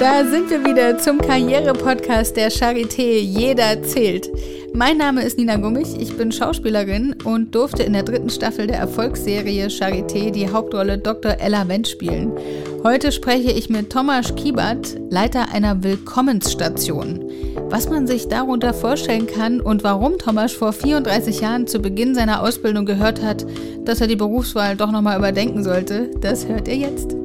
Da sind wir wieder zum Karriere-Podcast der Charité Jeder zählt. Mein Name ist Nina Gummich, ich bin Schauspielerin und durfte in der dritten Staffel der Erfolgsserie Charité die Hauptrolle Dr. Ella Wendt spielen. Heute spreche ich mit Thomas Kiebert, Leiter einer Willkommensstation. Was man sich darunter vorstellen kann und warum Thomas vor 34 Jahren zu Beginn seiner Ausbildung gehört hat, dass er die Berufswahl doch nochmal überdenken sollte, das hört ihr jetzt.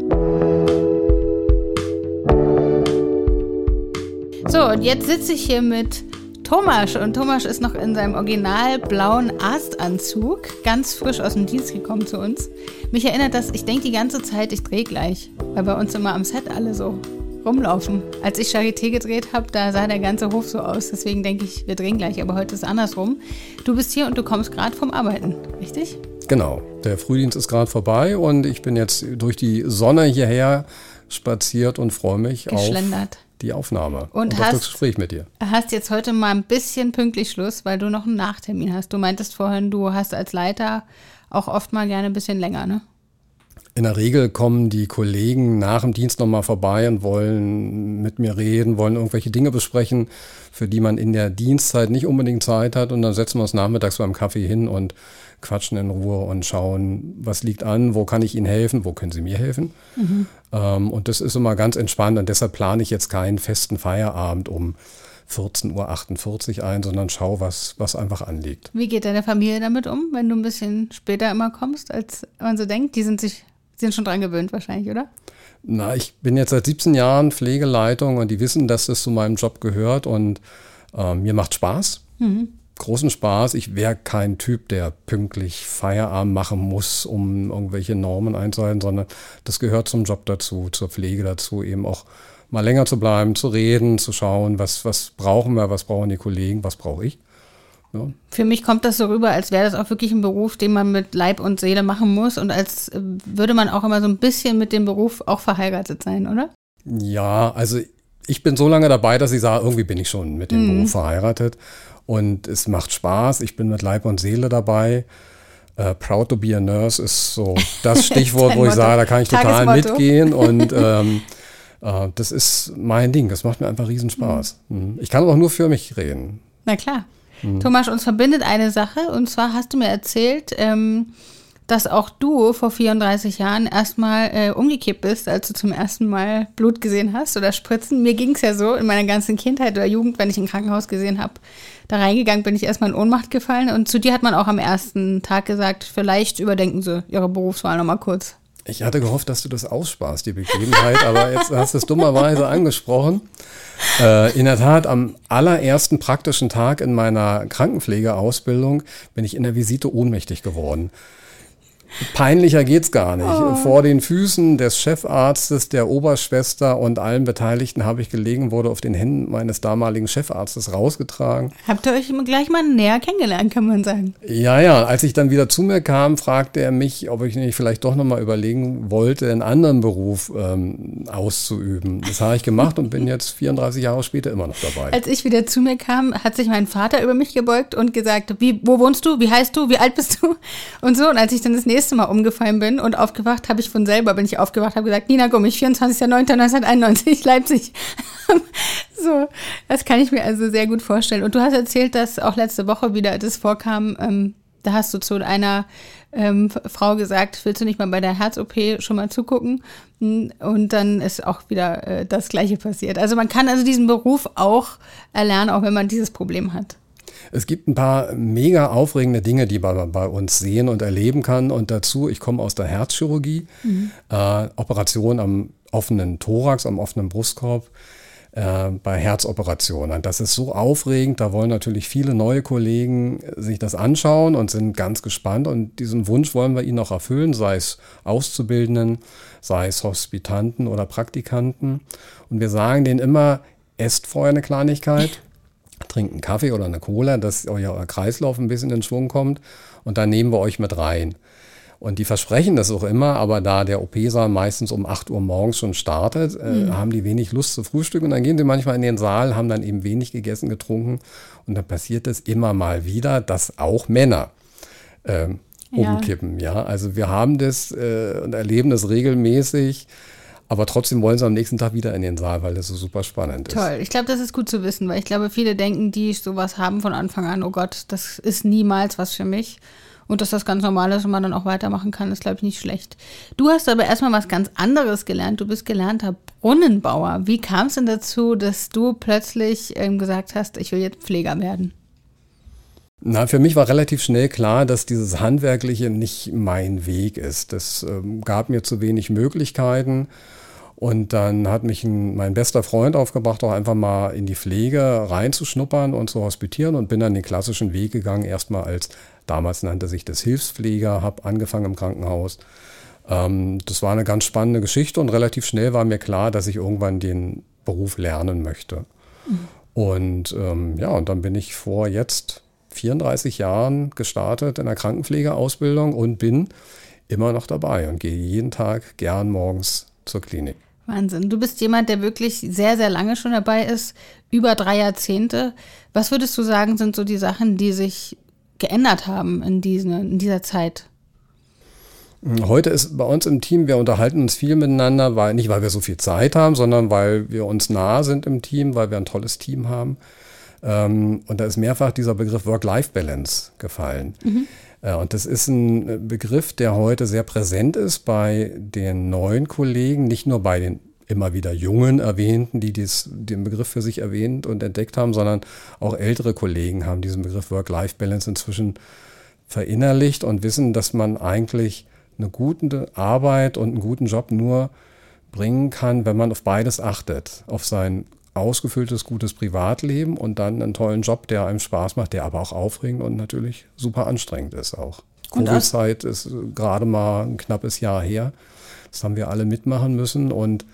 So, und jetzt sitze ich hier mit Thomas und Thomas ist noch in seinem original blauen Arztanzug, ganz frisch aus dem Dienst gekommen zu uns. Mich erinnert das, ich denke die ganze Zeit, ich drehe gleich, weil bei uns immer am Set alle so rumlaufen. Als ich Charité gedreht habe, da sah der ganze Hof so aus. Deswegen denke ich, wir drehen gleich, aber heute ist es andersrum. Du bist hier und du kommst gerade vom Arbeiten, richtig? Genau, der Frühdienst ist gerade vorbei und ich bin jetzt durch die Sonne hierher spaziert und freue mich auf die Aufnahme und, und hast, das Gespräch mit dir. Hast jetzt heute mal ein bisschen pünktlich Schluss, weil du noch einen Nachtermin hast. Du meintest vorhin, du hast als Leiter auch oft mal gerne ein bisschen länger, ne? In der Regel kommen die Kollegen nach dem Dienst nochmal vorbei und wollen mit mir reden, wollen irgendwelche Dinge besprechen, für die man in der Dienstzeit nicht unbedingt Zeit hat. Und dann setzen wir uns nachmittags beim Kaffee hin und quatschen in Ruhe und schauen, was liegt an, wo kann ich Ihnen helfen, wo können Sie mir helfen. Mhm. Ähm, und das ist immer ganz entspannt und deshalb plane ich jetzt keinen festen Feierabend um 14.48 Uhr ein, sondern schau, was, was einfach anliegt. Wie geht deine Familie damit um, wenn du ein bisschen später immer kommst, als man so denkt? Die sind sich sind schon dran gewöhnt wahrscheinlich, oder? Na, ich bin jetzt seit 17 Jahren Pflegeleitung und die wissen, dass das zu meinem Job gehört und äh, mir macht Spaß. Mhm. Großen Spaß. Ich wäre kein Typ, der pünktlich Feierabend machen muss, um irgendwelche Normen einzuhalten, sondern das gehört zum Job dazu, zur Pflege dazu, eben auch mal länger zu bleiben, zu reden, zu schauen, was, was brauchen wir, was brauchen die Kollegen, was brauche ich. Ja. Für mich kommt das so rüber, als wäre das auch wirklich ein Beruf, den man mit Leib und Seele machen muss und als äh, würde man auch immer so ein bisschen mit dem Beruf auch verheiratet sein, oder? Ja, also ich bin so lange dabei, dass ich sage, irgendwie bin ich schon mit dem mhm. Beruf verheiratet und es macht Spaß. Ich bin mit Leib und Seele dabei. Uh, proud to be a nurse ist so das Stichwort, wo ich sage, da kann ich total mitgehen und ähm, uh, das ist mein Ding. Das macht mir einfach riesen Spaß. Mhm. Ich kann aber auch nur für mich reden. Na klar. Mhm. Thomas, uns verbindet eine Sache und zwar hast du mir erzählt, ähm, dass auch du vor 34 Jahren erstmal äh, umgekippt bist, als du zum ersten Mal Blut gesehen hast oder Spritzen. Mir ging es ja so in meiner ganzen Kindheit oder Jugend, wenn ich ein Krankenhaus gesehen habe, da reingegangen bin ich erstmal in Ohnmacht gefallen und zu dir hat man auch am ersten Tag gesagt, vielleicht überdenken Sie Ihre Berufswahl nochmal kurz. Ich hatte gehofft, dass du das aussparst, die Begebenheit, aber jetzt hast du es dummerweise angesprochen. Äh, in der Tat, am allerersten praktischen Tag in meiner Krankenpflegeausbildung bin ich in der Visite ohnmächtig geworden. Peinlicher geht's gar nicht. Oh. Vor den Füßen des Chefarztes, der Oberschwester und allen Beteiligten habe ich gelegen, wurde auf den Händen meines damaligen Chefarztes rausgetragen. Habt ihr euch gleich mal näher kennengelernt, kann man sagen? Ja, ja. Als ich dann wieder zu mir kam, fragte er mich, ob ich nicht vielleicht doch nochmal überlegen wollte, einen anderen Beruf ähm, auszuüben. Das habe ich gemacht und bin jetzt 34 Jahre später immer noch dabei. Als ich wieder zu mir kam, hat sich mein Vater über mich gebeugt und gesagt, wie, wo wohnst du, wie heißt du, wie alt bist du? Und so. Und als ich dann das nächste nächste Mal umgefallen bin und aufgewacht habe ich von selber, bin ich aufgewacht, habe gesagt, Nina Gummich, 24.09.1991, Leipzig. so, das kann ich mir also sehr gut vorstellen. Und du hast erzählt, dass auch letzte Woche wieder das vorkam, ähm, da hast du zu einer ähm, Frau gesagt, willst du nicht mal bei der Herz-OP schon mal zugucken? Und dann ist auch wieder äh, das Gleiche passiert. Also man kann also diesen Beruf auch erlernen, auch wenn man dieses Problem hat. Es gibt ein paar mega aufregende Dinge, die man bei uns sehen und erleben kann. Und dazu, ich komme aus der Herzchirurgie, mhm. äh, Operation am offenen Thorax, am offenen Brustkorb äh, bei Herzoperationen. Das ist so aufregend, da wollen natürlich viele neue Kollegen sich das anschauen und sind ganz gespannt. Und diesen Wunsch wollen wir ihnen auch erfüllen, sei es Auszubildenden, sei es Hospitanten oder Praktikanten. Und wir sagen denen immer, esst vorher eine Kleinigkeit trinkt einen Kaffee oder eine Cola, dass euer Kreislauf ein bisschen in Schwung kommt und dann nehmen wir euch mit rein. Und die versprechen das auch immer, aber da der OP-Saal meistens um 8 Uhr morgens schon startet, äh, mhm. haben die wenig Lust zu frühstücken und dann gehen sie manchmal in den Saal, haben dann eben wenig gegessen, getrunken und dann passiert es immer mal wieder, dass auch Männer ähm, umkippen. Ja. ja. also wir haben das äh, und erleben das regelmäßig Aber trotzdem wollen sie am nächsten Tag wieder in den Saal, weil das so super spannend ist. Toll. Ich glaube, das ist gut zu wissen, weil ich glaube, viele denken, die sowas haben von Anfang an, oh Gott, das ist niemals was für mich. Und dass das ganz normal ist und man dann auch weitermachen kann, ist, glaube ich, nicht schlecht. Du hast aber erstmal was ganz anderes gelernt. Du bist gelernter Brunnenbauer. Wie kam es denn dazu, dass du plötzlich ähm, gesagt hast, ich will jetzt Pfleger werden? Na, für mich war relativ schnell klar, dass dieses Handwerkliche nicht mein Weg ist. Das ähm, gab mir zu wenig Möglichkeiten. Und dann hat mich ein, mein bester Freund aufgebracht, auch einfach mal in die Pflege reinzuschnuppern und zu hospitieren und bin dann den klassischen Weg gegangen, erstmal als, damals nannte sich das Hilfspfleger, habe angefangen im Krankenhaus. Ähm, das war eine ganz spannende Geschichte und relativ schnell war mir klar, dass ich irgendwann den Beruf lernen möchte. Mhm. Und ähm, ja, und dann bin ich vor jetzt 34 Jahren gestartet in der Krankenpflegeausbildung und bin immer noch dabei und gehe jeden Tag gern morgens zur Klinik. Wahnsinn. Du bist jemand, der wirklich sehr, sehr lange schon dabei ist, über drei Jahrzehnte. Was würdest du sagen, sind so die Sachen, die sich geändert haben in, diesen, in dieser Zeit? Heute ist bei uns im Team, wir unterhalten uns viel miteinander, weil nicht weil wir so viel Zeit haben, sondern weil wir uns nah sind im Team, weil wir ein tolles Team haben. Ähm, und da ist mehrfach dieser Begriff Work-Life-Balance gefallen. Mhm. Äh, und das ist ein Begriff, der heute sehr präsent ist bei den neuen Kollegen, nicht nur bei den immer wieder jungen Erwähnten, die dies, den Begriff für sich erwähnt und entdeckt haben, sondern auch ältere Kollegen haben diesen Begriff Work-Life-Balance inzwischen verinnerlicht und wissen, dass man eigentlich eine gute Arbeit und einen guten Job nur bringen kann, wenn man auf beides achtet. Auf sein ausgefülltes, gutes Privatleben und dann einen tollen Job, der einem Spaß macht, der aber auch aufregend und natürlich super anstrengend ist auch. Covid-Zeit ist gerade mal ein knappes Jahr her. Das haben wir alle mitmachen müssen und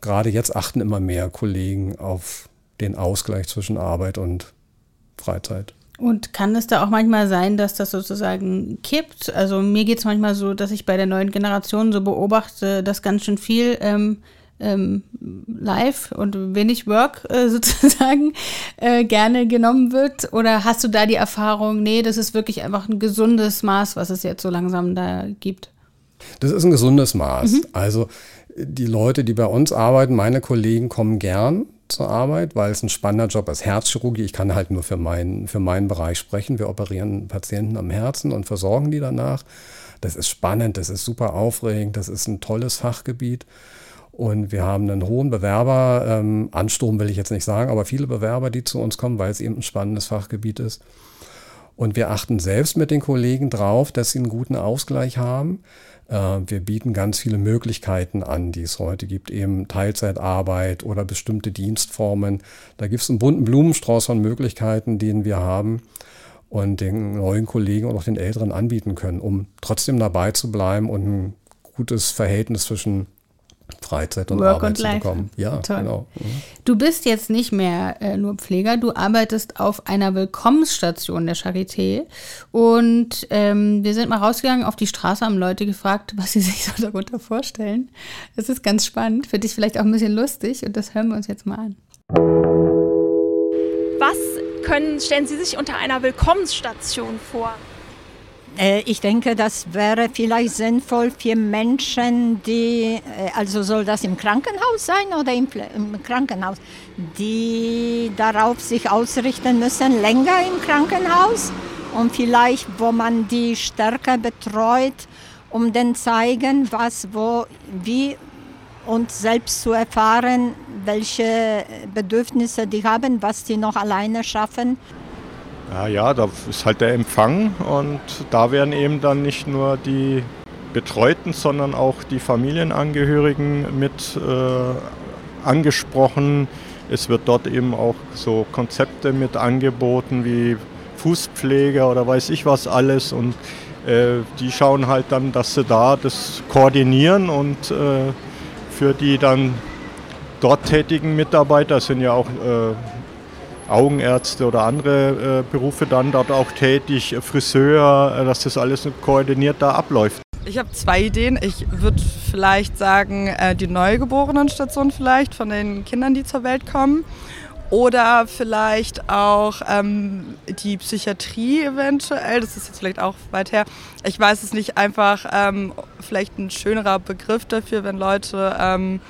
gerade jetzt achten immer mehr Kollegen auf den Ausgleich zwischen Arbeit und Freizeit. Und kann es da auch manchmal sein, dass das sozusagen kippt? Also mir geht es manchmal so, dass ich bei der neuen Generation so beobachte, dass ganz schön viel ähm, ähm, live und wenig Work äh, sozusagen äh, gerne genommen wird? Oder hast du da die Erfahrung, nee, das ist wirklich einfach ein gesundes Maß, was es jetzt so langsam da gibt? Das ist ein gesundes Maß. Mhm. Also die Leute, die bei uns arbeiten, meine Kollegen kommen gern zur Arbeit, weil es ein spannender Job ist. Herzchirurgie, ich kann halt nur für meinen, für meinen Bereich sprechen. Wir operieren Patienten am Herzen und versorgen die danach. Das ist spannend, das ist super aufregend, das ist ein tolles Fachgebiet. Und wir haben einen hohen Bewerber, ähm, will ich jetzt nicht sagen, aber viele Bewerber, die zu uns kommen, weil es eben ein spannendes Fachgebiet ist. Und wir achten selbst mit den Kollegen drauf, dass sie einen guten Ausgleich haben. Äh, wir bieten ganz viele Möglichkeiten an, die es heute gibt, eben Teilzeitarbeit oder bestimmte Dienstformen. Da gibt es einen bunten Blumenstrauß von Möglichkeiten, den wir haben und den neuen Kollegen und auch den Älteren anbieten können, um trotzdem dabei zu bleiben und ein gutes Verhältnis zwischen Freizeit und Work Arbeit zu bekommen. Ja, Toll. genau. Mhm. Du bist jetzt nicht mehr äh, nur Pfleger, du arbeitest auf einer Willkommensstation der Charité. Und ähm, wir sind mal rausgegangen auf die Straße, haben Leute gefragt, was sie sich so darunter vorstellen. Das ist ganz spannend, für dich vielleicht auch ein bisschen lustig und das hören wir uns jetzt mal an. Was können, stellen Sie sich unter einer Willkommensstation vor? Äh, ich denke, das wäre vielleicht sinnvoll für Menschen, die, äh, also soll das im Krankenhaus sein oder im, im, Krankenhaus, die darauf sich ausrichten müssen, länger im Krankenhaus und vielleicht, wo man die stärker betreut, um dann zeigen, was, wo, wie und selbst zu erfahren, welche Bedürfnisse die haben, was die noch alleine schaffen. Ja, ja, da ist halt der Empfang und da werden eben dann nicht nur die Betreuten, sondern auch die Familienangehörigen mit äh, angesprochen. Es wird dort eben auch so Konzepte mit angeboten wie Fußpflege oder weiß ich was alles und äh, die schauen halt dann, dass sie da das koordinieren und äh, für die dann dort tätigen Mitarbeiter sind ja auch äh, Augenärzte oder andere äh, Berufe dann dort auch tätig, Friseur, äh, dass das alles koordiniert da abläuft. Ich habe zwei Ideen. Ich würde vielleicht sagen, äh, die Neugeborenenstation vielleicht von den Kindern, die zur Welt kommen. Oder vielleicht auch ähm, die Psychiatrie eventuell. Das ist jetzt vielleicht auch weit her. Ich weiß es nicht. Einfach ähm, vielleicht ein schönerer Begriff dafür, wenn Leute ähm,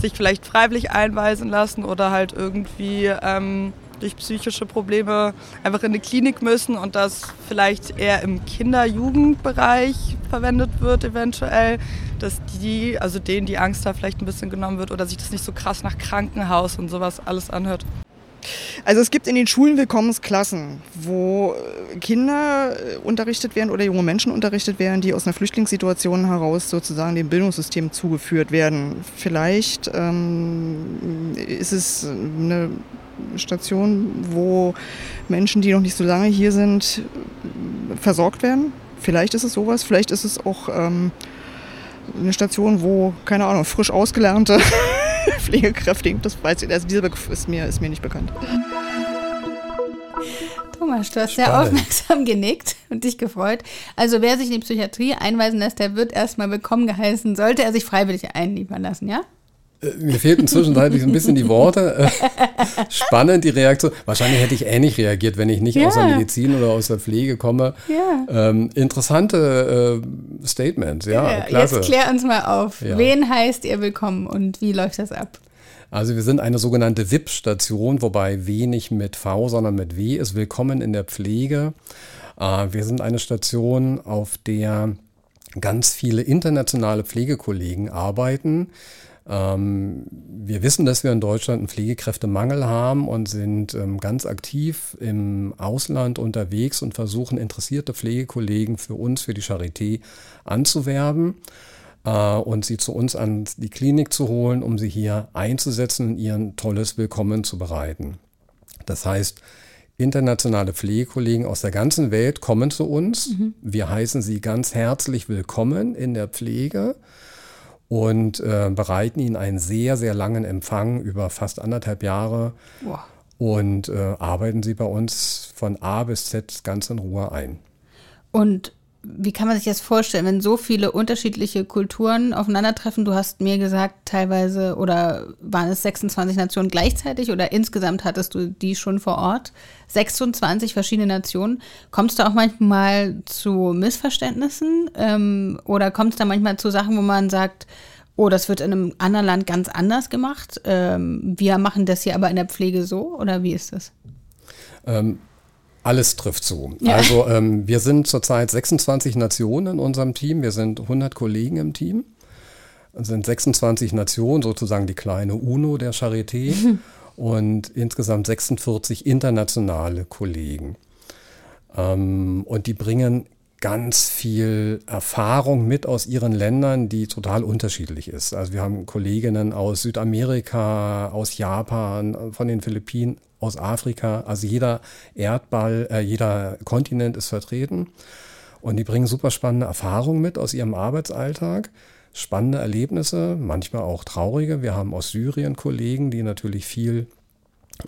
sich vielleicht freiwillig einweisen lassen oder halt irgendwie ähm, durch psychische Probleme einfach in eine Klinik müssen und das vielleicht eher im Kinder-Jugendbereich verwendet wird eventuell, dass die, also denen die Angst da vielleicht ein bisschen genommen wird oder sich das nicht so krass nach Krankenhaus und sowas alles anhört. Also es gibt in den Schulen Willkommensklassen, wo Kinder äh, unterrichtet werden oder junge Menschen unterrichtet werden, die aus einer Flüchtlingssituation heraus sozusagen dem Bildungssystem zugeführt werden. Vielleicht ähm, ist es eine Station, wo Menschen, die noch nicht so lange hier sind, versorgt werden. Vielleicht ist es sowas, vielleicht ist es auch ähm, eine Station, wo, keine Ahnung, frisch ausgelernte Pflegekräfte, das weiß ich, also dieser Begriff ist mir, ist mir nicht bekannt. Thomas, du hast Spannend. sehr aufmerksam genickt und dich gefreut. Also wer sich in die Psychiatrie einweisen lässt, der wird erstmal willkommen geheißen, sollte er sich freiwillig einliefern lassen, ja? Äh, mir fehlten zwischenzeitlich ein bisschen die Worte. Äh, spannend die Reaktion. Wahrscheinlich hätte ich ähnlich reagiert, wenn ich nicht ja. aus der Medizin oder aus der Pflege komme. Ja. Ähm, interessante äh, Statements, ja, ja, klasse. Jetzt klär uns mal auf. Wen heißt ihr willkommen und wie läuft das ab? Also wir sind eine sogenannte WIP-Station, wobei W nicht mit V, sondern mit W ist. Willkommen in der Pflege. Äh, wir sind eine Station, auf der ganz viele internationale Pflegekollegen arbeiten wir wissen, dass wir in Deutschland einen Pflegekräftemangel haben und sind ähm, ganz aktiv im Ausland unterwegs und versuchen, interessierte Pflegekollegen für uns, für die Charité anzuwerben äh, und sie zu uns an die Klinik zu holen, um sie hier einzusetzen und ihren tolles Willkommen zu bereiten. Das heißt, internationale Pflegekollegen aus der ganzen Welt kommen zu uns. Mhm. Wir heißen sie ganz herzlich willkommen in der Pflege und äh, bereiten ihnen einen sehr, sehr langen Empfang über fast anderthalb Jahre wow. und äh, arbeiten sie bei uns von A bis Z ganz in Ruhe ein. Und wie kann man sich das vorstellen, wenn so viele unterschiedliche Kulturen aufeinandertreffen? Du hast mir gesagt, teilweise oder waren es 26 Nationen gleichzeitig oder insgesamt hattest du die schon vor Ort? 26 verschiedene Nationen. Kommst du auch manchmal zu Missverständnissen ähm, oder kommt es da manchmal zu Sachen, wo man sagt, oh, das wird in einem anderen Land ganz anders gemacht? Ähm, wir machen das hier aber in der Pflege so oder wie ist das? Ähm alles trifft zu. Ja. Also ähm, wir sind zurzeit 26 Nationen in unserem Team. Wir sind 100 Kollegen im Team. Es sind 26 Nationen, sozusagen die kleine UNO der Charité. Mhm. Und insgesamt 46 internationale Kollegen. Ähm, und die bringen ganz viel Erfahrung mit aus ihren Ländern, die total unterschiedlich ist. Also wir haben Kolleginnen aus Südamerika, aus Japan, von den Philippinen, aus Afrika. Also jeder Erdball, äh, jeder Kontinent ist vertreten. Und die bringen super spannende Erfahrungen mit aus ihrem Arbeitsalltag. Spannende Erlebnisse, manchmal auch traurige. Wir haben aus Syrien Kollegen, die natürlich viel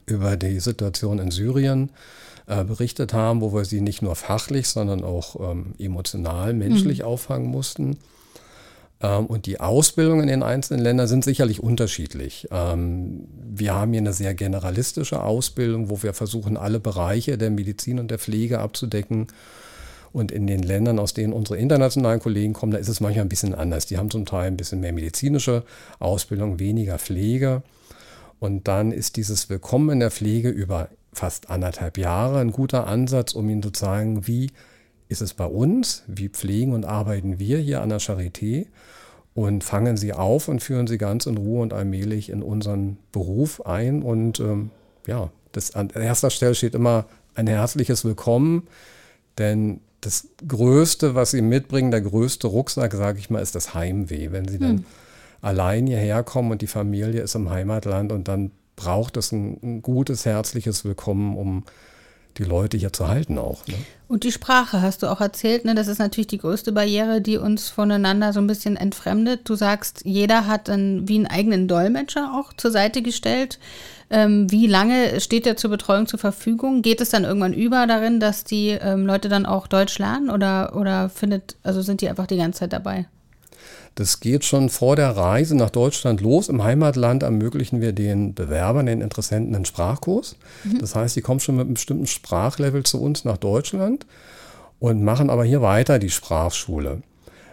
über die Situation in Syrien äh, berichtet haben, wo wir sie nicht nur fachlich, sondern auch ähm, emotional, menschlich mhm. auffangen mussten. Ähm, und die Ausbildung in den einzelnen Ländern sind sicherlich unterschiedlich. Ähm, wir haben hier eine sehr generalistische Ausbildung, wo wir versuchen, alle Bereiche der Medizin und der Pflege abzudecken. Und in den Ländern, aus denen unsere internationalen Kollegen kommen, da ist es manchmal ein bisschen anders. Die haben zum Teil ein bisschen mehr medizinische Ausbildung, weniger Pflege. Und dann ist dieses Willkommen in der Pflege über fast anderthalb Jahre ein guter Ansatz, um ihnen zu zeigen, wie ist es bei uns, wie pflegen und arbeiten wir hier an der Charité und fangen sie auf und führen sie ganz in Ruhe und allmählich in unseren Beruf ein. Und ähm, ja, das, an erster Stelle steht immer ein herzliches Willkommen, denn das Größte, was sie mitbringen, der größte Rucksack, sage ich mal, ist das Heimweh. Wenn sie hm. dann allein hierher kommen und die Familie ist im Heimatland und dann braucht es ein, ein gutes, herzliches Willkommen, um die Leute hier zu halten auch. Ne? Und die Sprache hast du auch erzählt, ne? das ist natürlich die größte Barriere, die uns voneinander so ein bisschen entfremdet. Du sagst, jeder hat dann wie einen eigenen Dolmetscher auch zur Seite gestellt. Ähm, wie lange steht der zur Betreuung zur Verfügung? Geht es dann irgendwann über darin, dass die ähm, Leute dann auch Deutsch lernen oder, oder findet, also sind die einfach die ganze Zeit dabei? Das geht schon vor der Reise nach Deutschland los. Im Heimatland ermöglichen wir den Bewerbern, den Interessenten einen Sprachkurs. Mhm. Das heißt, die kommen schon mit einem bestimmten Sprachlevel zu uns nach Deutschland und machen aber hier weiter die Sprachschule.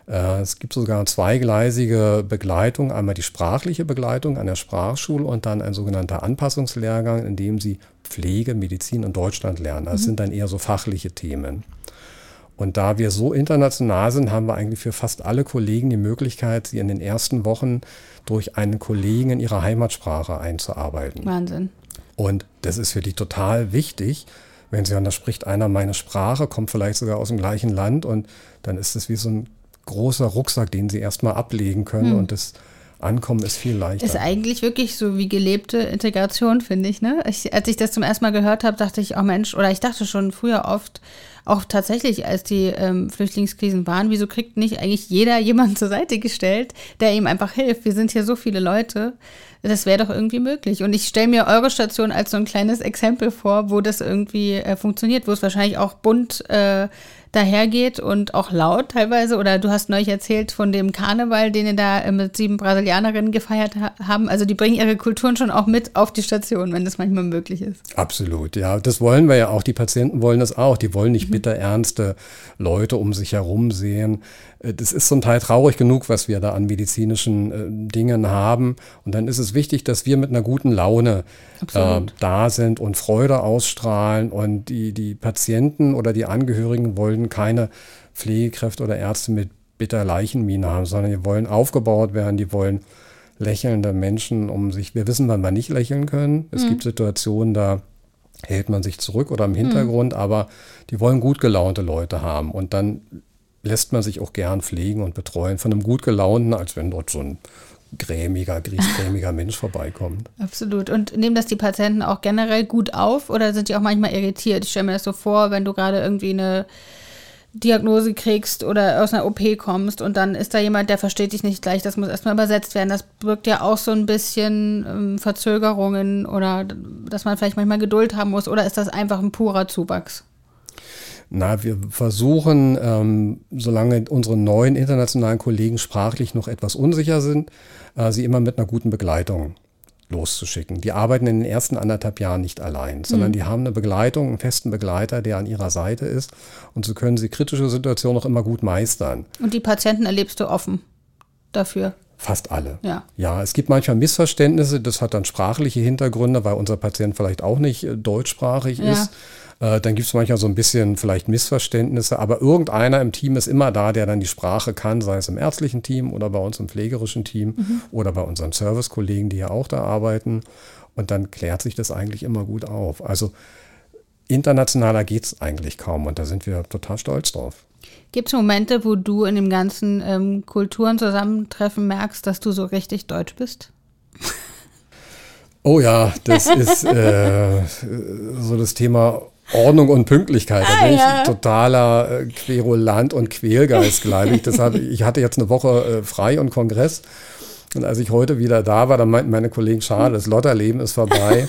Äh, es gibt sogar zweigleisige Begleitung, einmal die sprachliche Begleitung an der Sprachschule und dann ein sogenannter Anpassungslehrgang, in dem sie Pflege, Medizin in Deutschland lernen. Das mhm. sind dann eher so fachliche Themen. Und da wir so international sind, haben wir eigentlich für fast alle Kollegen die Möglichkeit, sie in den ersten Wochen durch einen Kollegen in ihrer Heimatsprache einzuarbeiten. Wahnsinn. Und das ist für die total wichtig, wenn sie hören, da spricht einer meine Sprache, kommt vielleicht sogar aus dem gleichen Land und dann ist es wie so ein großer Rucksack, den sie erstmal ablegen können hm. und das Ankommen ist viel leichter. Ist eigentlich wirklich so wie gelebte Integration, finde ich, ne? Ich, als ich das zum ersten Mal gehört habe, dachte ich, oh Mensch, oder ich dachte schon früher oft, auch tatsächlich, als die ähm, Flüchtlingskrisen waren, wieso kriegt nicht eigentlich jeder jemanden zur Seite gestellt, der ihm einfach hilft? Wir sind hier so viele Leute. Das wäre doch irgendwie möglich. Und ich stelle mir eure Station als so ein kleines Exempel vor, wo das irgendwie äh, funktioniert, wo es wahrscheinlich auch bunt äh, dahergeht und auch laut teilweise. Oder du hast neulich erzählt von dem Karneval, den ihr da äh, mit sieben Brasilianerinnen gefeiert ha haben. Also die bringen ihre Kulturen schon auch mit auf die Station, wenn das manchmal möglich ist. Absolut, ja. Das wollen wir ja auch. Die Patienten wollen das auch. Die wollen nicht mhm. bitterernste Leute um sich herum sehen. Äh, das ist zum Teil traurig genug, was wir da an medizinischen äh, Dingen haben. Und dann ist es wichtig, dass wir mit einer guten Laune äh, da sind und Freude ausstrahlen. Und die, die Patienten oder die Angehörigen wollen keine Pflegekräfte oder Ärzte mit bitter Leichenmine haben, sondern die wollen aufgebaut werden, die wollen lächelnde Menschen um sich. Wir wissen, wann wir nicht lächeln können. Es mhm. gibt Situationen, da hält man sich zurück oder im Hintergrund, mhm. aber die wollen gut gelaunte Leute haben. Und dann lässt man sich auch gern pflegen und betreuen von einem gut gelaunten, als wenn dort so ein grämiger, griesgrämiger Mensch vorbeikommt. Absolut. Und nehmen das die Patienten auch generell gut auf oder sind die auch manchmal irritiert? Ich stelle mir das so vor, wenn du gerade irgendwie eine Diagnose kriegst oder aus einer OP kommst und dann ist da jemand, der versteht dich nicht gleich, das muss erstmal übersetzt werden. Das birgt ja auch so ein bisschen ähm, Verzögerungen oder dass man vielleicht manchmal Geduld haben muss oder ist das einfach ein purer Zuwachs? Na, wir versuchen, ähm, solange unsere neuen internationalen Kollegen sprachlich noch etwas unsicher sind, äh, sie immer mit einer guten Begleitung loszuschicken. Die arbeiten in den ersten anderthalb Jahren nicht allein, sondern mhm. die haben eine Begleitung, einen festen Begleiter, der an ihrer Seite ist. Und so können sie kritische Situationen auch immer gut meistern. Und die Patienten erlebst du offen dafür? Fast alle. Ja. ja, es gibt manchmal Missverständnisse, das hat dann sprachliche Hintergründe, weil unser Patient vielleicht auch nicht äh, deutschsprachig ja. ist. Äh, dann gibt es manchmal so ein bisschen vielleicht Missverständnisse, aber irgendeiner im Team ist immer da, der dann die Sprache kann, sei es im ärztlichen Team oder bei uns im pflegerischen Team mhm. oder bei unseren Servicekollegen, die ja auch da arbeiten. Und dann klärt sich das eigentlich immer gut auf. Also internationaler geht es eigentlich kaum und da sind wir total stolz drauf. Gibt es Momente, wo du in dem ganzen ähm, Kulturen zusammentreffen merkst, dass du so richtig deutsch bist? Oh ja, das ist äh, so das Thema Ordnung und Pünktlichkeit. Da ah, bin ja. ich totaler äh, Querulant und Quälgeist, glaube ich. Deshalb, ich hatte jetzt eine Woche äh, frei und Kongress. Und als ich heute wieder da war, dann meinten meine Kollegen, schade, das Lotterleben ist vorbei.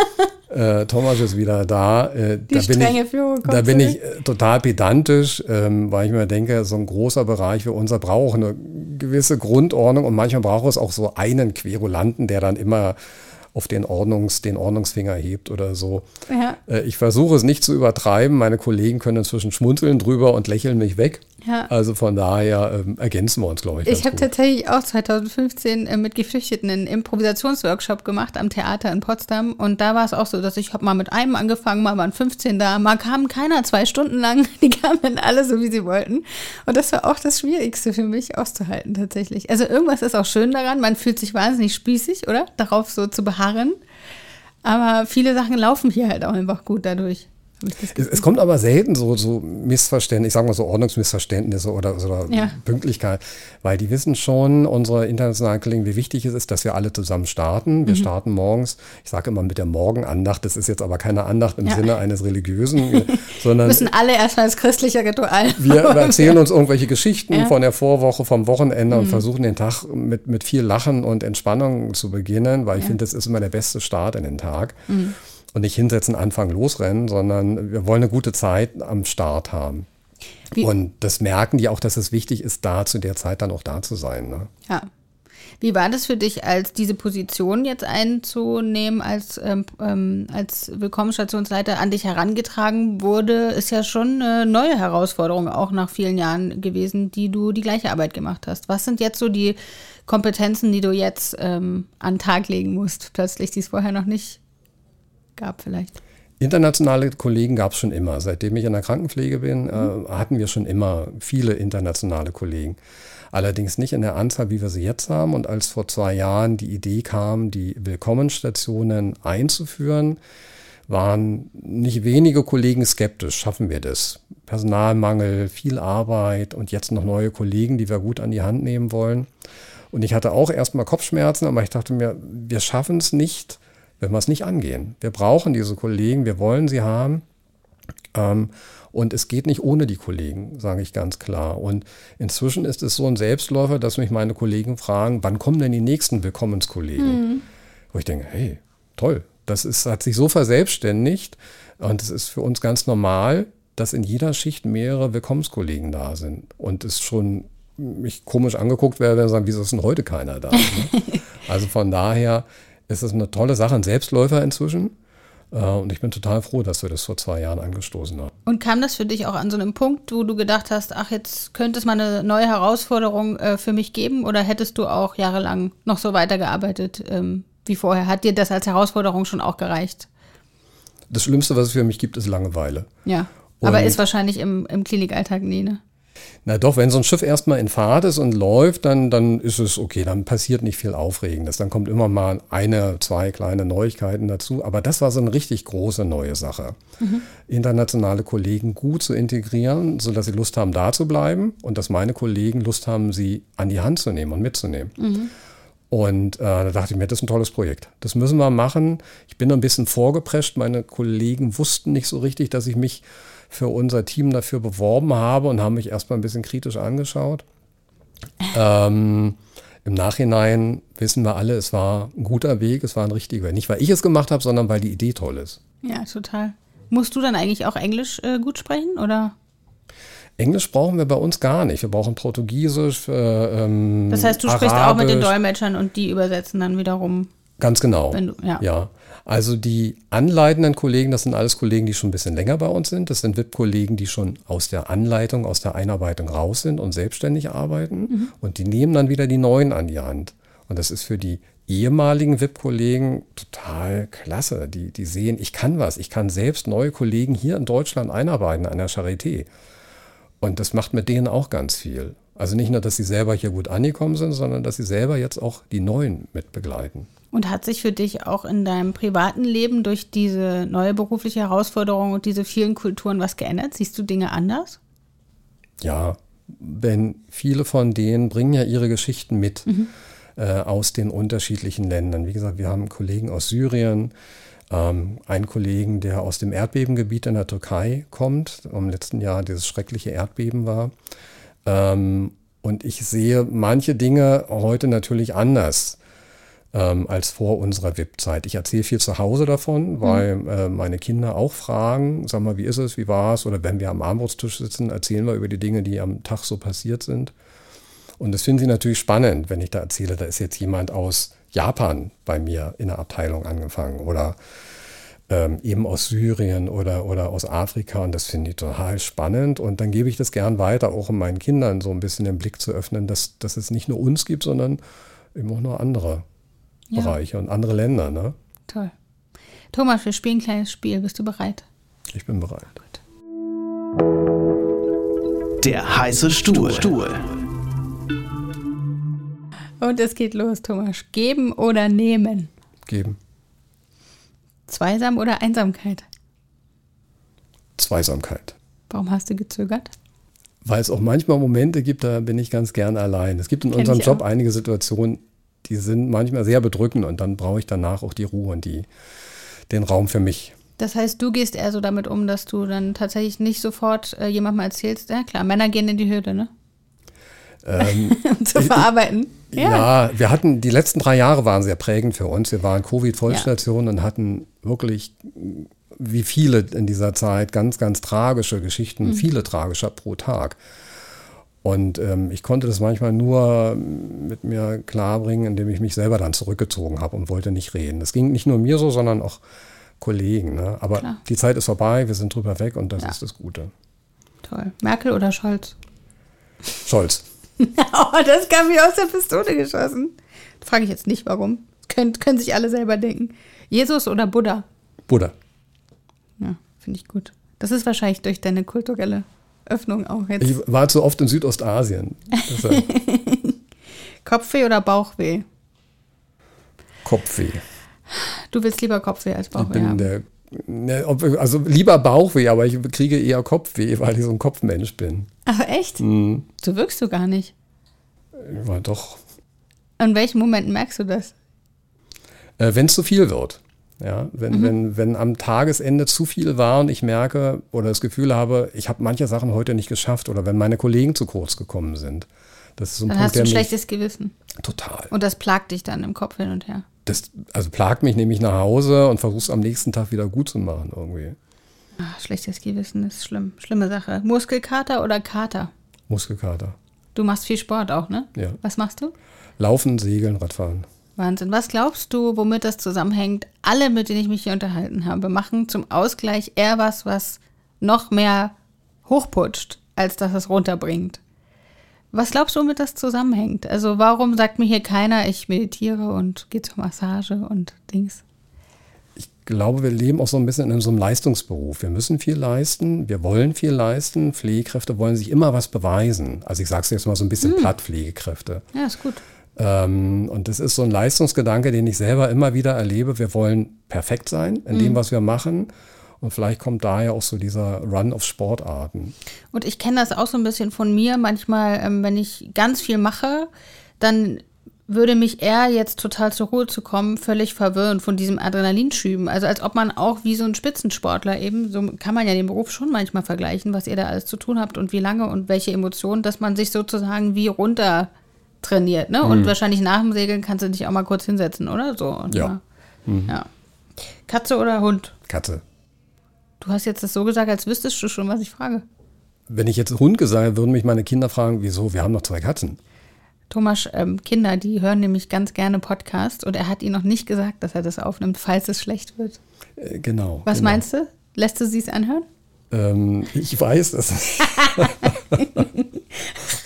äh, Thomas ist wieder da. Äh, da, bin ich, da bin ich äh, total pedantisch, ähm, weil ich mir denke, so ein großer Bereich wie unser braucht eine gewisse Grundordnung und manchmal braucht es auch so einen Querulanten, der dann immer auf den, Ordnungs, den Ordnungsfinger hebt oder so. Ja. Äh, ich versuche es nicht zu übertreiben. Meine Kollegen können inzwischen schmunzeln drüber und lächeln mich weg. Ja. Also von daher ähm, ergänzen wir uns, glaube ich. Ich habe tatsächlich auch 2015 äh, mit Geflüchteten einen Improvisationsworkshop gemacht am Theater in Potsdam. Und da war es auch so, dass ich habe mal mit einem angefangen, mal waren 15 da, mal kam keiner zwei Stunden lang. Die kamen alle so, wie sie wollten. Und das war auch das Schwierigste für mich auszuhalten tatsächlich. Also irgendwas ist auch schön daran. Man fühlt sich wahnsinnig spießig, oder? Darauf so zu beharren. Aber viele Sachen laufen hier halt auch einfach gut dadurch. Es, es, kommt aber selten so, so Missverständnisse, ich sage mal so Ordnungsmissverständnisse oder, oder ja. Pünktlichkeit, weil die wissen schon, unsere internationalen Kollegen, wie wichtig es ist, dass wir alle zusammen starten. Wir mhm. starten morgens, ich sage immer mit der Morgenandacht, das ist jetzt aber keine Andacht im ja. Sinne eines religiösen, sondern. müssen alle erstmal das christliche Ritual. Wir erzählen uns irgendwelche Geschichten ja. von der Vorwoche, vom Wochenende mhm. und versuchen den Tag mit, mit viel Lachen und Entspannung zu beginnen, weil ich finde, das ist immer der beste Start in den Tag. Mhm und nicht hinsetzen, anfangen, losrennen, sondern wir wollen eine gute Zeit am Start haben. Wie? Und das merken die auch, dass es wichtig ist, da zu der Zeit dann auch da zu sein. Ne? Ja. Wie war das für dich, als diese Position jetzt einzunehmen, als, ähm, ähm, als Willkommensstationsleiter an dich herangetragen wurde? Ist ja schon eine neue Herausforderung, auch nach vielen Jahren gewesen, die du die gleiche Arbeit gemacht hast. Was sind jetzt so die Kompetenzen, die du jetzt ähm, an den Tag legen musst, plötzlich, die es vorher noch nicht gab vielleicht? Internationale Kollegen gab es schon immer. Seitdem ich in der Krankenpflege bin, äh, hatten wir schon immer viele internationale Kollegen. Allerdings nicht in der Anzahl, wie wir sie jetzt haben. Und als vor zwei Jahren die Idee kam, die Willkommenstationen einzuführen, waren nicht wenige Kollegen skeptisch. Schaffen wir das? Personalmangel, viel Arbeit und jetzt noch neue Kollegen, die wir gut an die Hand nehmen wollen. Und ich hatte auch erstmal Kopfschmerzen, aber ich dachte mir, wir schaffen es nicht, wenn wir es nicht angehen. Wir brauchen diese Kollegen, wir wollen sie haben. Ähm, und es geht nicht ohne die Kollegen, sage ich ganz klar. Und inzwischen ist es so ein Selbstläufer, dass mich meine Kollegen fragen, wann kommen denn die nächsten Willkommenskollegen? Mhm. Wo ich denke, hey, toll, das ist, hat sich so verselbstständigt und es ist für uns ganz normal, dass in jeder Schicht mehrere Willkommenskollegen da sind. Und es schon mich komisch angeguckt werde, wenn sagen, wieso ist denn heute keiner da? Ne? also von daher ist es eine tolle Sache, ein Selbstläufer inzwischen. Äh, und ich bin total froh, dass wir das vor zwei Jahren angestoßen haben. Und kam das für dich auch an so einem Punkt, wo du gedacht hast, ach, jetzt könnte es mal eine neue Herausforderung äh, für mich geben? Oder hättest du auch jahrelang noch so weitergearbeitet ähm, wie vorher? Hat dir das als Herausforderung schon auch gereicht? Das Schlimmste, was es für mich gibt, ist Langeweile. Ja, und aber ist wahrscheinlich im, im Klinikalltag nie, ne? Na doch, wenn so ein Schiff erstmal in Fahrt ist und läuft, dann, dann ist es okay, dann passiert nicht viel Aufregendes. Dann kommt immer mal eine, zwei kleine Neuigkeiten dazu. Aber das war so eine richtig große neue Sache. Mhm. Internationale Kollegen gut zu integrieren, sodass sie Lust haben, da zu bleiben und dass meine Kollegen Lust haben, sie an die Hand zu nehmen und mitzunehmen. Mhm. Und äh, da dachte ich mir, das ist ein tolles Projekt. Das müssen wir machen. Ich bin ein bisschen vorgeprescht. Meine Kollegen wussten nicht so richtig, dass ich mich für unser Team dafür beworben habe und haben mich erstmal ein bisschen kritisch angeschaut. Ähm, Im Nachhinein wissen wir alle, es war ein guter Weg, es war ein richtiger Weg. Nicht, weil ich es gemacht habe, sondern weil die Idee toll ist. Ja, total. Musst du dann eigentlich auch Englisch äh, gut sprechen oder? Englisch brauchen wir bei uns gar nicht. Wir brauchen Portugiesisch. Äh, ähm, das heißt, du Arabisch. sprichst auch mit den Dolmetschern und die übersetzen dann wiederum. Ganz genau. Du, ja. ja. Also die anleitenden Kollegen, das sind alles Kollegen, die schon ein bisschen länger bei uns sind. Das sind VIP-Kollegen, die schon aus der Anleitung, aus der Einarbeitung raus sind und selbstständig arbeiten. Mhm. Und die nehmen dann wieder die neuen an die Hand. Und das ist für die ehemaligen VIP-Kollegen total klasse. Die, die sehen, ich kann was. Ich kann selbst neue Kollegen hier in Deutschland einarbeiten an der Charité. Und das macht mit denen auch ganz viel. Also nicht nur, dass sie selber hier gut angekommen sind, sondern dass sie selber jetzt auch die Neuen mit begleiten. Und hat sich für dich auch in deinem privaten Leben durch diese neue berufliche Herausforderung und diese vielen Kulturen was geändert? Siehst du Dinge anders? Ja, wenn viele von denen bringen ja ihre Geschichten mit mhm. äh, aus den unterschiedlichen Ländern. Wie gesagt, wir haben Kollegen aus Syrien, ähm, einen Kollegen, der aus dem Erdbebengebiet in der Türkei kommt, im letzten Jahr dieses schreckliche Erdbeben war. Ähm, und ich sehe manche Dinge heute natürlich anders ähm, als vor unserer VIP-Zeit. Ich erzähle viel zu Hause davon, mhm. weil äh, meine Kinder auch fragen, sag mal, wie ist es, wie war es? Oder wenn wir am Armbrusttisch sitzen, erzählen wir über die Dinge, die am Tag so passiert sind. Und das finden sie natürlich spannend, wenn ich da erzähle, da ist jetzt jemand aus Japan bei mir in der Abteilung angefangen oder ähm, eben aus Syrien oder, oder aus Afrika und das finde ich total spannend und dann gebe ich das gern weiter, auch um meinen Kindern so ein bisschen den Blick zu öffnen, dass, dass es nicht nur uns gibt, sondern eben auch noch andere ja. Bereiche und andere Länder. Ne? Toll. Thomas, wir spielen ein kleines Spiel. Bist du bereit? Ich bin bereit. Gut. Der heiße Stuhl. Stuhl. Und es geht los, Thomas. Geben oder nehmen? Geben. Zweisam oder Einsamkeit? Zweisamkeit. Warum hast du gezögert? Weil es auch manchmal Momente gibt, da bin ich ganz gern allein. Es gibt in Kenn unserem Job auch. einige Situationen, die sind manchmal sehr bedrückend und dann brauche ich danach auch die Ruhe und die, den Raum für mich. Das heißt, du gehst eher so damit um, dass du dann tatsächlich nicht sofort äh, jemandem erzählst, ja klar, Männer gehen in die Höhle, ne? Ähm, zu verarbeiten. Ja. ja. wir hatten, die letzten drei Jahre waren sehr prägend für uns. Wir waren Covid-Vollstation ja. und hatten wirklich wie viele in dieser Zeit, ganz, ganz tragische Geschichten, viele tragische pro Tag. Und ähm, ich konnte das manchmal nur mit mir klarbringen, indem ich mich selber dann zurückgezogen habe und wollte nicht reden. Das ging nicht nur mir so, sondern auch Kollegen. Ne? Aber Klar. die Zeit ist vorbei, wir sind drüber weg und das Ja. ist das Gute. Toll. Merkel oder Scholz? Scholz. Oh, das kam mir aus der Pistole geschossen. Frage ich jetzt nicht, warum. Können, können sich alle selber denken. Jesus oder Buddha? Buddha. Ja, finde ich gut. Das ist wahrscheinlich durch deine kulturelle Öffnung auch jetzt. Ich war zu oft in Südostasien. Kopfweh oder Bauchweh? Kopfweh. Du willst lieber Kopfweh als Ich Bauchweh bin haben. der, ne, ob- also lieber Bauchweh, aber ich kriege eher Kopfweh, weil ich so ein Kopfmensch bin. Aber echt? Mhm. So wirkst du gar nicht. Ja, doch. In welchen Momenten merkst du das? Äh, wenn es zu viel wird. Ja, wenn, wenn, wenn am Tagesende zu viel war und ich merke oder das Gefühl habe, ich habe manche Sachen heute nicht geschafft oder wenn meine Kollegen zu kurz gekommen sind. Das ist so ein Dann Punkt, hast du ein schlechtes Gewissen. total. Und das plagt dich dann im Kopf hin und her. Das also plagt mich nämlich nach Hause und versuch's am nächsten Tag wieder gut zu machen irgendwie. Ach, schlechtes Gewissen ist schlimm. Schlimme Sache. Muskelkater oder Kater? Muskelkater. Du machst viel Sport auch, ne? Ja. Was machst du? Laufen, Segeln, Radfahren. Wahnsinn. Was glaubst du, womit das zusammenhängt? Alle, mit denen ich mich hier unterhalten habe, machen zum Ausgleich eher was, was noch mehr hochputscht, als dass es runterbringt. Was glaubst du, womit das zusammenhängt? Also warum sagt mir hier keiner, ich meditiere und gehe zur Massage und Dings? Ich glaube, wir leben auch so ein bisschen in so einem Leistungsberuf. Wir müssen viel leisten, wir wollen viel leisten. Pflegekräfte wollen sich immer was beweisen. Also ich sage es jetzt mal so ein bisschen platt, Pflegekräfte. Ja, ist gut. Ähm, und das ist so ein Leistungsgedanke, den ich selber immer wieder erlebe. Wir wollen perfekt sein in dem, was wir machen. Und vielleicht kommt daher auch so dieser Run auf Sportarten. Und ich kenne das auch so ein bisschen von mir. Manchmal, ähm, wenn ich ganz viel mache, dann würde mich eher jetzt total zur Ruhe zu kommen, völlig verwirren von diesem Adrenalinschüben. Also als ob man auch wie so ein Spitzensportler eben, so kann man ja den Beruf schon manchmal vergleichen, was ihr da alles zu tun habt und wie lange und welche Emotionen, dass man sich sozusagen wie runter trainiert. Ne? Und wahrscheinlich nach dem Segeln kannst du dich auch mal kurz hinsetzen, oder so. Und Ja. mal- ja. Katze oder Hund? Katze. Du hast jetzt das so gesagt, als wüsstest du schon, was ich frage. Wenn ich jetzt Hund gesagt hätte, würden mich meine Kinder fragen, wieso? Wir haben noch zwei Katzen. Thomas, ähm, Kinder, die hören nämlich ganz gerne Podcasts und er hat ihnen noch nicht gesagt, dass er das aufnimmt, falls es schlecht wird. Äh, genau. Was genau. meinst du? Lässt du sie es anhören? Ähm, ich weiß es.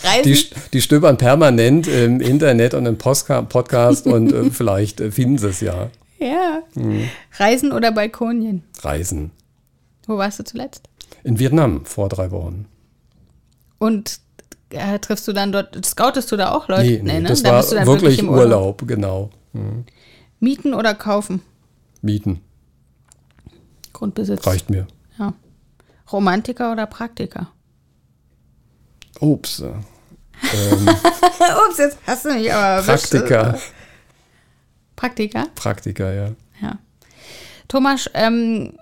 Reisen, Die, die stöbern permanent im Internet und im Postka Podcast und äh, vielleicht äh, finden sie es ja. ja. Mhm. Reisen oder Balkonien? Reisen. Wo warst du zuletzt? In Vietnam vor drei Wochen. Und äh, triffst du dann dort, scoutest du da auch Leute? Nee, nee, ne? das Da war bist du dann wirklich im Urlaub. genau. Mieten oder kaufen? Mieten. Grundbesitz. Reicht mir. Ja. Romantiker oder Praktiker? Ups. äh, Ähm, Ups, jetzt hast du mich aber erwischt. Praktiker. Praktiker? Praktiker, ja. Ja. Thomas, ähm,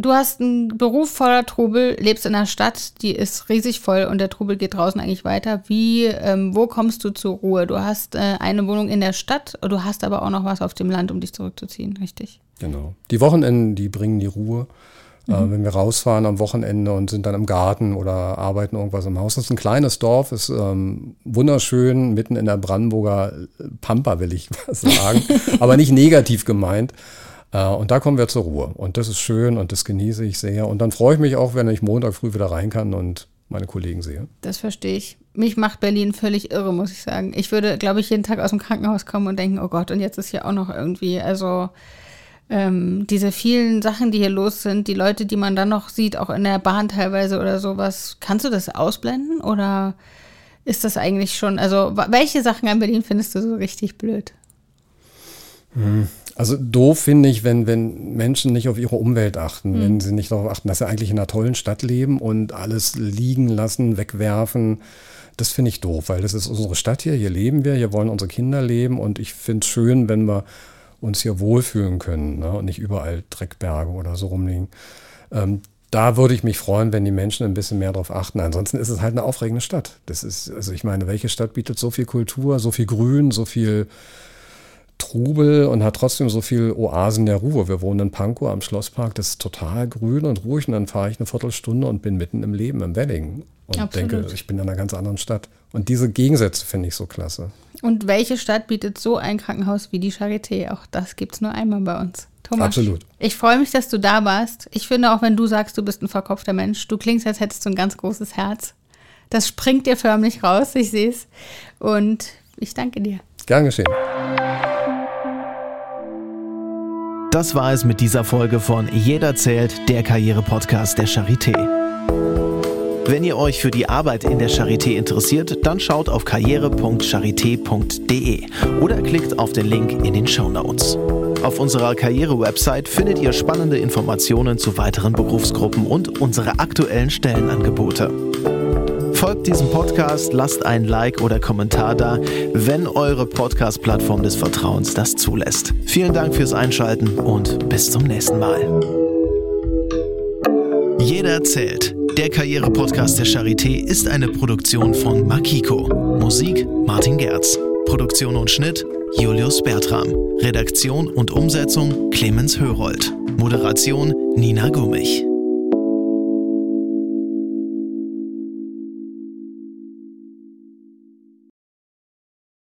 du hast einen Beruf voller Trubel, lebst in einer Stadt, die ist riesig voll und der Trubel geht draußen eigentlich weiter. Wie, ähm, wo kommst du zur Ruhe? Du hast äh, eine Wohnung in der Stadt, du hast aber auch noch was auf dem Land, um dich zurückzuziehen, richtig? Genau. Die Wochenenden, die bringen die Ruhe. Äh, wenn wir rausfahren am Wochenende und sind dann im Garten oder arbeiten irgendwas im Haus. Das ist ein kleines Dorf, ist ähm, wunderschön, mitten in der Brandenburger Pampa, will ich sagen, aber nicht negativ gemeint. Äh, und da kommen wir zur Ruhe. Und das ist schön und das genieße ich sehr. Und dann freue ich mich auch, wenn ich Montag früh wieder rein kann und meine Kollegen sehe. Das verstehe ich. Mich macht Berlin völlig irre, muss ich sagen. Ich würde, glaube ich, jeden Tag aus dem Krankenhaus kommen und denken, oh Gott, und jetzt ist hier auch noch irgendwie, also ähm, diese vielen Sachen, die hier los sind, die Leute, die man dann noch sieht, auch in der Bahn teilweise oder sowas, kannst du das ausblenden oder ist das eigentlich schon, also welche Sachen an Berlin findest du so richtig blöd? Also doof finde ich, wenn, wenn Menschen nicht auf ihre Umwelt achten, Mhm. wenn sie nicht darauf achten, dass sie eigentlich in einer tollen Stadt leben und alles liegen lassen, wegwerfen. Das finde ich doof, weil das ist unsere Stadt hier, hier leben wir, hier wollen unsere Kinder leben und ich finde es schön, wenn wir uns hier wohlfühlen können ne? und nicht überall Dreckberge oder so rumliegen. Ähm, da würde ich mich freuen, wenn die Menschen ein bisschen mehr darauf achten. Ansonsten ist es halt eine aufregende Stadt. Das ist, also ich meine, welche Stadt bietet so viel Kultur, so viel Grün, so viel Trubel und hat trotzdem so viel Oasen der Ruhe. Wir wohnen in Pankow am Schlosspark, das ist total grün und ruhig und dann fahre ich eine Viertelstunde und bin mitten im Leben, im Wedding und Absolut. denke, ich bin in einer ganz anderen Stadt. Und diese Gegensätze finde ich so klasse. Und welche Stadt bietet so ein Krankenhaus wie die Charité? Auch das gibt es nur einmal bei uns. Thomas, Absolut. ich freue mich, dass du da warst. Ich finde auch, wenn du sagst, du bist ein verkopfter Mensch, du klingst, als hättest du ein ganz großes Herz. Das springt dir förmlich raus, ich sehe es. Und ich danke dir. Gern geschehen. Das war es mit dieser Folge von Jeder zählt, der Karriere-Podcast der Charité. Wenn ihr euch für die Arbeit in der Charité interessiert, dann schaut auf karriere.charité.de oder klickt auf den Link in den Show Notes. Auf unserer Karriere-Website findet ihr spannende Informationen zu weiteren Berufsgruppen und unsere aktuellen Stellenangebote. Folgt diesem Podcast, lasst ein Like oder Kommentar da, wenn eure Podcast-Plattform des Vertrauens das zulässt. Vielen Dank fürs Einschalten und bis zum nächsten Mal. Jeder zählt. Der Karriere-Podcast der Charité ist eine Produktion von Makiko. Musik Martin Gerz. Produktion und Schnitt Julius Bertram. Redaktion und Umsetzung Clemens Hörold. Moderation Nina Gummich.